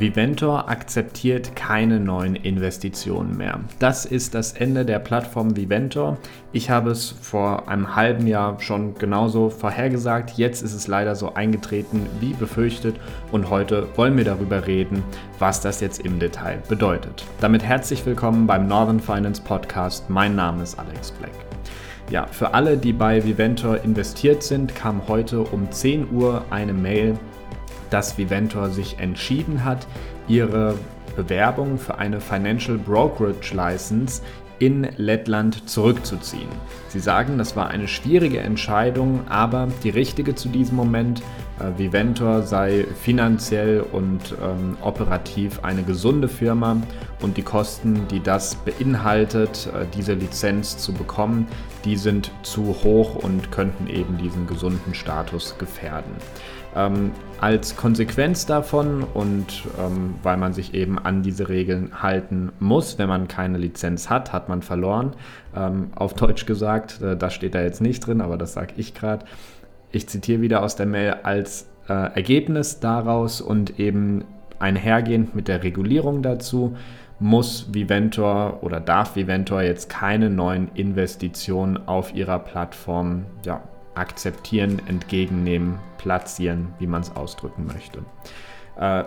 Viventor akzeptiert keine neuen Investitionen mehr. Das ist das Ende der Plattform Viventor. Ich habe es vor einem halben Jahr schon genauso vorhergesagt. Jetzt ist es leider so eingetreten wie befürchtet und heute wollen wir darüber reden, was das jetzt im Detail bedeutet. Damit herzlich willkommen beim Northern Finance Podcast. Mein Name ist Alex Black. Ja, für alle, die bei Viventor investiert sind, kam heute um 10 Uhr eine Mail dass Viventor sich entschieden hat, ihre Bewerbung für eine Financial Brokerage License in Lettland zurückzuziehen. Sie sagen, das war eine schwierige Entscheidung, aber die richtige zu diesem Moment. Äh, Viventor sei finanziell und ähm, operativ eine gesunde Firma und die Kosten, die das beinhaltet, äh, diese Lizenz zu bekommen, die sind zu hoch und könnten eben diesen gesunden Status gefährden. Ähm, als Konsequenz davon und ähm, weil man sich eben an diese Regeln halten muss, wenn man keine Lizenz hat, hat man verloren. Ähm, auf Deutsch gesagt, äh, das steht da jetzt nicht drin, aber das sage ich gerade. Ich zitiere wieder aus der Mail als äh, Ergebnis daraus und eben einhergehend mit der Regulierung dazu muss Viventor oder darf Viventor jetzt keine neuen Investitionen auf ihrer Plattform ja, akzeptieren, entgegennehmen, platzieren, wie man es ausdrücken möchte. Äh,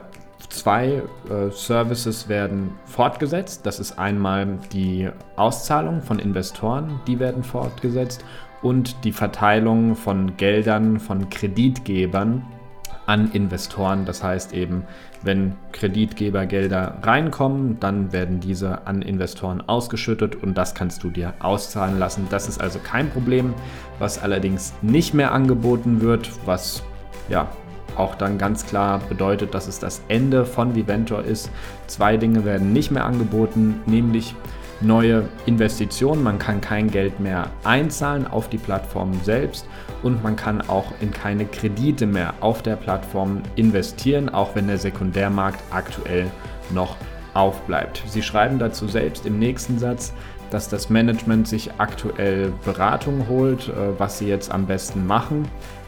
zwei äh, Services werden fortgesetzt. Das ist einmal die Auszahlung von Investoren, die werden fortgesetzt und die Verteilung von Geldern von Kreditgebern an Investoren. Das heißt eben, wenn Kreditgebergelder reinkommen, dann werden diese an Investoren ausgeschüttet und das kannst du dir auszahlen lassen. Das ist also kein Problem, was allerdings nicht mehr angeboten wird, was ja auch dann ganz klar bedeutet, dass es das Ende von Viventor ist. Zwei Dinge werden nicht mehr angeboten, nämlich neue Investitionen. Man kann kein Geld mehr einzahlen auf die Plattform selbst und man kann auch in keine Kredite mehr auf der Plattform investieren, auch wenn der Sekundärmarkt aktuell noch aufbleibt. Sie schreiben dazu selbst im nächsten Satz, dass das Management sich aktuell Beratung holt, äh, was sie jetzt am besten machen.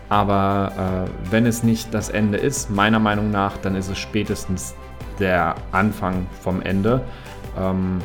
Aber äh, wenn es nicht das Ende ist, meiner Meinung nach, dann ist es spätestens der Anfang vom Ende. Ähm,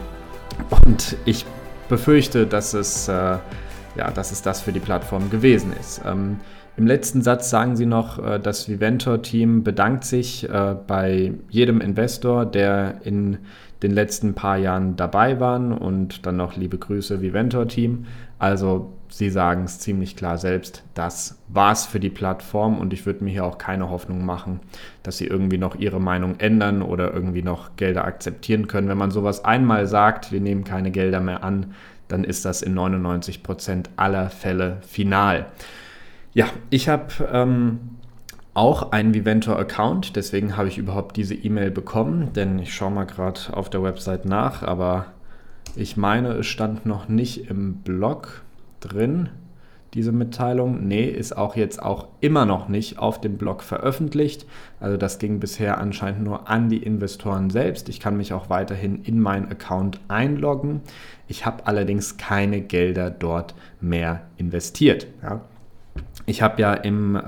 und ich befürchte, dass es, äh, ja, dass es das für die Plattform gewesen ist. Ähm, Im letzten Satz sagen Sie noch, äh, das Viventor-Team bedankt sich äh, bei jedem Investor, der in den letzten paar Jahren dabei war und dann noch liebe Grüße Viventor-Team. Also Sie sagen es ziemlich klar selbst, das war's für die Plattform und ich würde mir hier auch keine Hoffnung machen, dass sie irgendwie noch ihre Meinung ändern oder irgendwie noch Gelder akzeptieren können. Wenn man sowas einmal sagt, wir nehmen keine Gelder mehr an, dann ist das in 99 Prozent aller Fälle final. Ja, ich habe ähm, auch einen Viventor-Account, deswegen habe ich überhaupt diese E-Mail bekommen, denn ich schaue mal gerade auf der Website nach, aber ich meine, es stand noch nicht im Blog drin, diese Mitteilung. Nee, ist auch jetzt auch immer noch nicht auf dem Blog veröffentlicht. Also das ging bisher anscheinend nur an die Investoren selbst. Ich kann mich auch weiterhin in meinen Account einloggen. Ich habe allerdings keine Gelder dort mehr investiert. Ja. Ich habe ja im äh,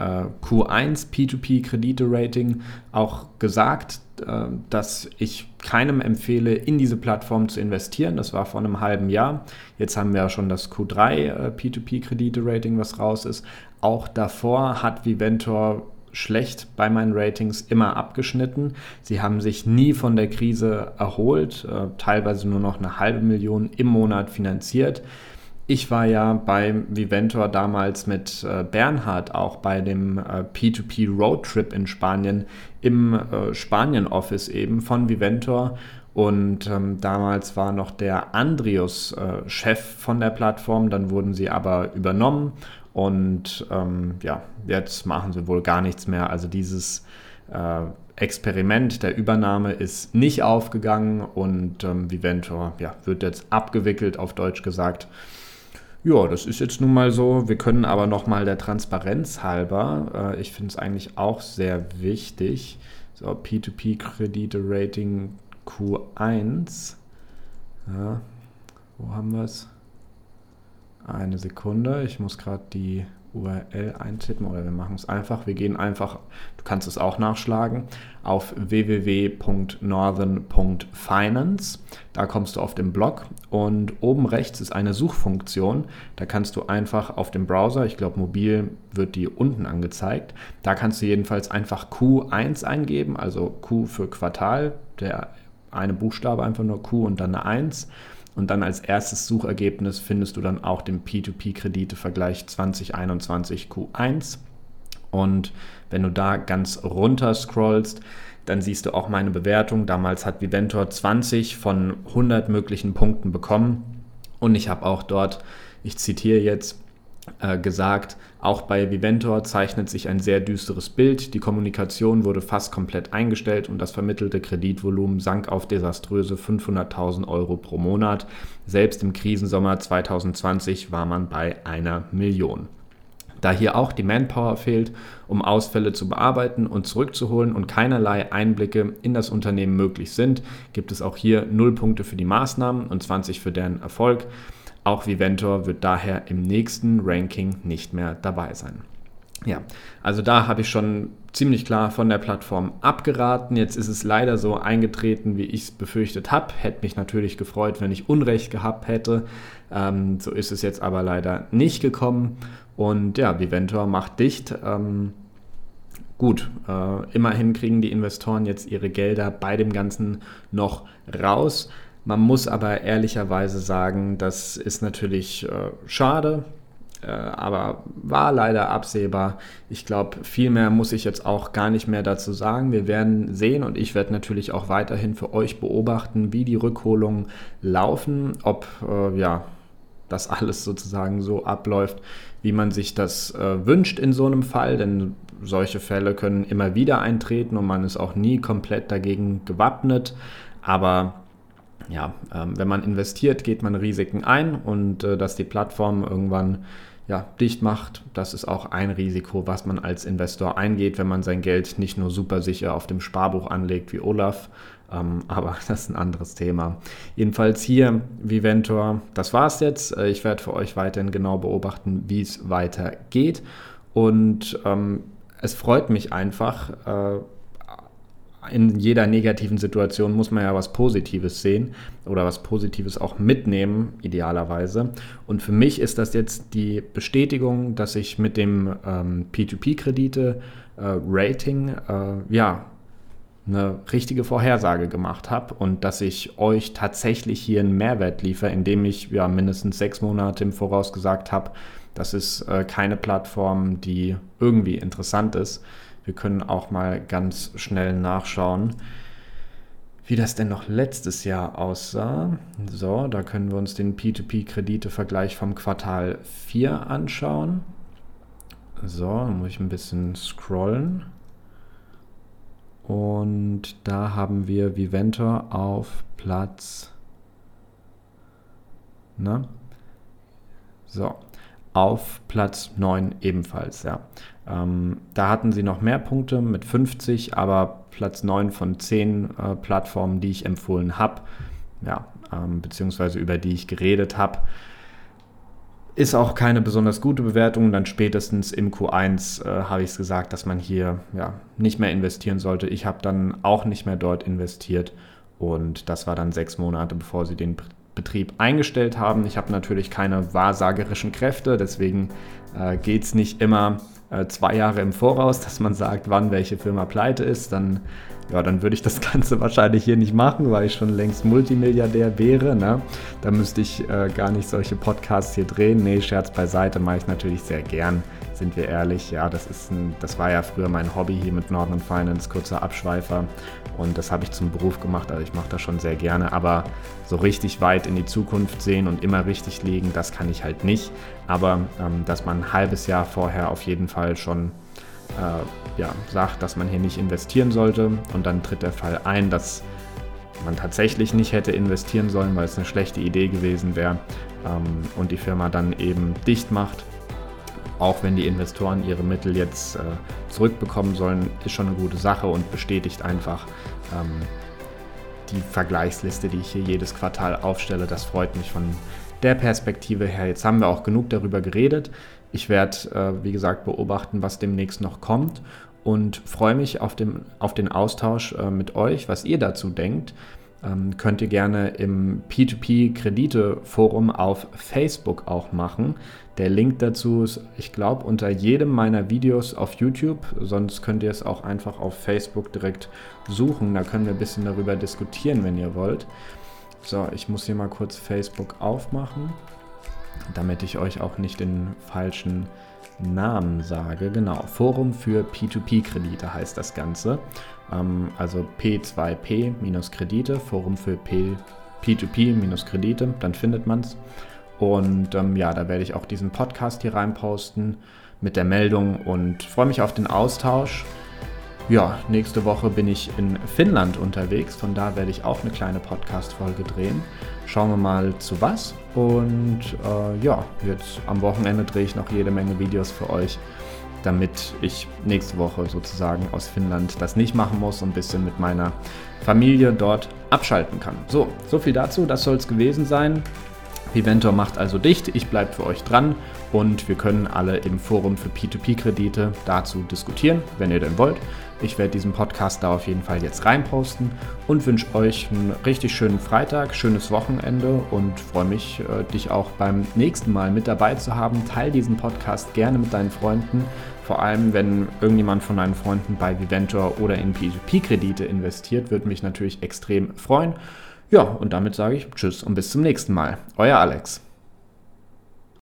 Q1 P2P Kredite-Rating auch gesagt, dass ich keinem empfehle, in diese Plattform zu investieren. Das war vor einem halben Jahr. Jetzt haben wir ja schon das Q3 äh, P2P Kredite-Rating, was raus ist. Auch davor hat Viventor schlecht bei meinen Ratings immer abgeschnitten. Sie haben sich nie von der Krise erholt, äh, teilweise nur noch eine halbe Million im Monat finanziert. Ich war ja bei Viventor damals mit äh, Bernhard auch bei dem äh, P2P Roadtrip in Spanien im äh, Spanien-Office eben von Viventor. Und ähm, damals war noch der Andrius äh, Chef von der Plattform, dann wurden sie aber übernommen und ähm, ja, jetzt machen sie wohl gar nichts mehr. Also dieses äh, Experiment der Übernahme ist nicht aufgegangen und ähm, Viventor ja, wird jetzt abgewickelt, auf Deutsch gesagt. Ja, das ist jetzt nun mal so. Wir können aber noch mal der Transparenz halber, äh, ich finde es eigentlich auch sehr wichtig, so P2P-Kredite-Rating Q1. wo haben wir es? Eine Sekunde, ich muss gerade die URL eintippen oder wir machen es einfach. Wir gehen einfach, du kannst es auch nachschlagen, auf www.northern.finance. Da kommst du auf den Blog und oben rechts ist eine Suchfunktion. Da kannst du einfach auf dem Browser, ich glaube mobil wird die unten angezeigt, da kannst du jedenfalls einfach Q1 eingeben, also Q für Quartal, der eine Buchstabe einfach nur Q und dann eine 1 und dann als erstes Suchergebnis findest du dann auch den P2P-Kredite-Vergleich 2021 Q1. Und wenn du da ganz runter scrollst, dann siehst du auch meine Bewertung. Damals hat Viventor 20 von 100 möglichen Punkten bekommen. Und ich habe auch dort, ich zitiere jetzt, äh, gesagt, auch bei Viventor zeichnet sich ein sehr düsteres Bild. Die Kommunikation wurde fast komplett eingestellt und das vermittelte Kreditvolumen sank auf desaströse 500.000 Euro pro Monat. Selbst im Krisensommer 2020 war man bei einer Million. Da hier auch die Manpower fehlt, um Ausfälle zu bearbeiten und zurückzuholen und keinerlei Einblicke in das Unternehmen möglich sind, gibt es auch hier 0 Punkte für die Maßnahmen und 20 für deren Erfolg. Auch Viventor wird daher im nächsten Ranking nicht mehr dabei sein. Ja, also da habe ich schon ziemlich klar von der Plattform abgeraten. Jetzt ist es leider so eingetreten, wie ich es befürchtet habe. Hätte mich natürlich gefreut, wenn ich Unrecht gehabt hätte. Ähm, so ist es jetzt aber leider nicht gekommen. Und ja, Viventor macht dicht. Ähm, gut, äh, immerhin kriegen die Investoren jetzt ihre Gelder bei dem Ganzen noch raus. Man muss aber ehrlicherweise sagen, das ist natürlich äh, schade, äh, aber war leider absehbar. Ich glaube, viel mehr muss ich jetzt auch gar nicht mehr dazu sagen. Wir werden sehen und ich werde natürlich auch weiterhin für euch beobachten, wie die Rückholungen laufen, ob äh, ja das alles sozusagen so abläuft, wie man sich das äh, wünscht in so einem Fall, denn solche Fälle können immer wieder eintreten und man ist auch nie komplett dagegen gewappnet. Aber ja, ähm, wenn man investiert, geht man Risiken ein und äh, dass die Plattform irgendwann ja, dicht macht, das ist auch ein Risiko, was man als Investor eingeht, wenn man sein Geld nicht nur super sicher auf dem Sparbuch anlegt wie Olaf, ähm, aber das ist ein anderes Thema. Jedenfalls hier Viventor, das war's jetzt. Äh, ich werde für euch weiterhin genau beobachten, wie es weitergeht und ähm, es freut mich einfach, äh, in jeder negativen Situation muss man ja was Positives sehen oder was Positives auch mitnehmen, idealerweise. Und für mich ist das jetzt die Bestätigung, dass ich mit dem ähm, P2P-Kredite-Rating äh, ja eine richtige Vorhersage gemacht habe und dass ich euch tatsächlich hier einen Mehrwert liefere, indem ich ja mindestens sechs Monate im Voraus gesagt habe, das ist äh, keine Plattform, die irgendwie interessant ist. Wir können auch mal ganz schnell nachschauen, wie das denn noch letztes Jahr aussah. So, da können wir uns den P2P-Kredite-Vergleich vom Quartal 4 anschauen. So, dann muss ich ein bisschen scrollen. Und da haben wir Viventor auf Platz. Ne? So, auf Platz 9 ebenfalls, ja. Ähm, da hatten sie noch mehr Punkte mit 50, aber Platz 9 von 10 äh, Plattformen, die ich empfohlen habe, ja, ähm, beziehungsweise über die ich geredet habe. Ist auch keine besonders gute Bewertung. Dann spätestens im Q1 äh, habe ich es gesagt, dass man hier ja, nicht mehr investieren sollte. Ich habe dann auch nicht mehr dort investiert und das war dann sechs Monate, bevor sie den Betrieb eingestellt haben. Ich habe natürlich keine wahrsagerischen Kräfte, deswegen äh, geht es nicht immer zwei Jahre im Voraus, dass man sagt, wann welche Firma pleite ist, dann, ja, dann würde ich das Ganze wahrscheinlich hier nicht machen, weil ich schon längst Multimilliardär wäre. Ne? Da müsste ich äh, gar nicht solche Podcasts hier drehen. Nee, Scherz beiseite, mache ich natürlich sehr gern, sind wir ehrlich. Ja, das, ist ein, das war ja früher mein Hobby hier mit Northern Finance, kurzer Abschweifer. Und das habe ich zum Beruf gemacht, also ich mache das schon sehr gerne. Aber so richtig weit in die Zukunft sehen und immer richtig liegen, das kann ich halt nicht. Aber ähm, dass man ein halbes Jahr vorher auf jeden Fall schon äh, ja, sagt, dass man hier nicht investieren sollte und dann tritt der Fall ein, dass man tatsächlich nicht hätte investieren sollen, weil es eine schlechte Idee gewesen wäre ähm, und die Firma dann eben dicht macht. Auch wenn die Investoren ihre Mittel jetzt äh, zurückbekommen sollen, ist schon eine gute Sache und bestätigt einfach, ähm, die Vergleichsliste, die ich hier jedes Quartal aufstelle. Das freut mich von der Perspektive her. Jetzt haben wir auch genug darüber geredet. Ich werde, äh, wie gesagt, beobachten, was demnächst noch kommt und freue mich auf, dem, auf den Austausch äh, mit euch, was ihr dazu denkt. Ähm, könnt ihr gerne im P2P-Kredite-Forum auf Facebook auch machen. Der Link dazu ist, ich glaube, unter jedem meiner Videos auf YouTube. Sonst könnt ihr es auch einfach auf Facebook direkt suchen. Da können wir ein bisschen darüber diskutieren, wenn ihr wollt. So, ich muss hier mal kurz Facebook aufmachen, damit ich euch auch nicht den falschen Namen sage. Genau, Forum für P2P-Kredite heißt das Ganze. Ähm, also P2P-Kredite, Forum für P, P2P-Kredite, dann findet man es. Und ähm, ja, da werde ich auch diesen Podcast hier reinposten mit der Meldung und freue mich auf den Austausch. Ja, nächste Woche bin ich in Finnland unterwegs, von da werde ich auch eine kleine Podcast-Folge drehen. Schauen wir mal zu was. Und äh, ja, jetzt am Wochenende drehe ich noch jede Menge Videos für euch, damit ich nächste Woche sozusagen aus Finnland das nicht machen muss und ein bisschen mit meiner Familie dort abschalten kann. So, so viel dazu, das soll es gewesen sein. Viventor macht also dicht, ich bleibe für euch dran und wir können alle im Forum für P2P-Kredite dazu diskutieren, wenn ihr denn wollt. Ich werde diesen Podcast da auf jeden Fall jetzt reinposten und wünsche euch einen richtig schönen Freitag, schönes Wochenende und freue mich, äh, dich auch beim nächsten Mal mit dabei zu haben. Teil diesen Podcast gerne mit deinen Freunden, vor allem wenn irgendjemand von deinen Freunden bei Viventor oder in P2P-Kredite investiert, würde mich natürlich extrem freuen. Ja, und damit sage ich Tschüss und bis zum nächsten Mal. Euer Alex.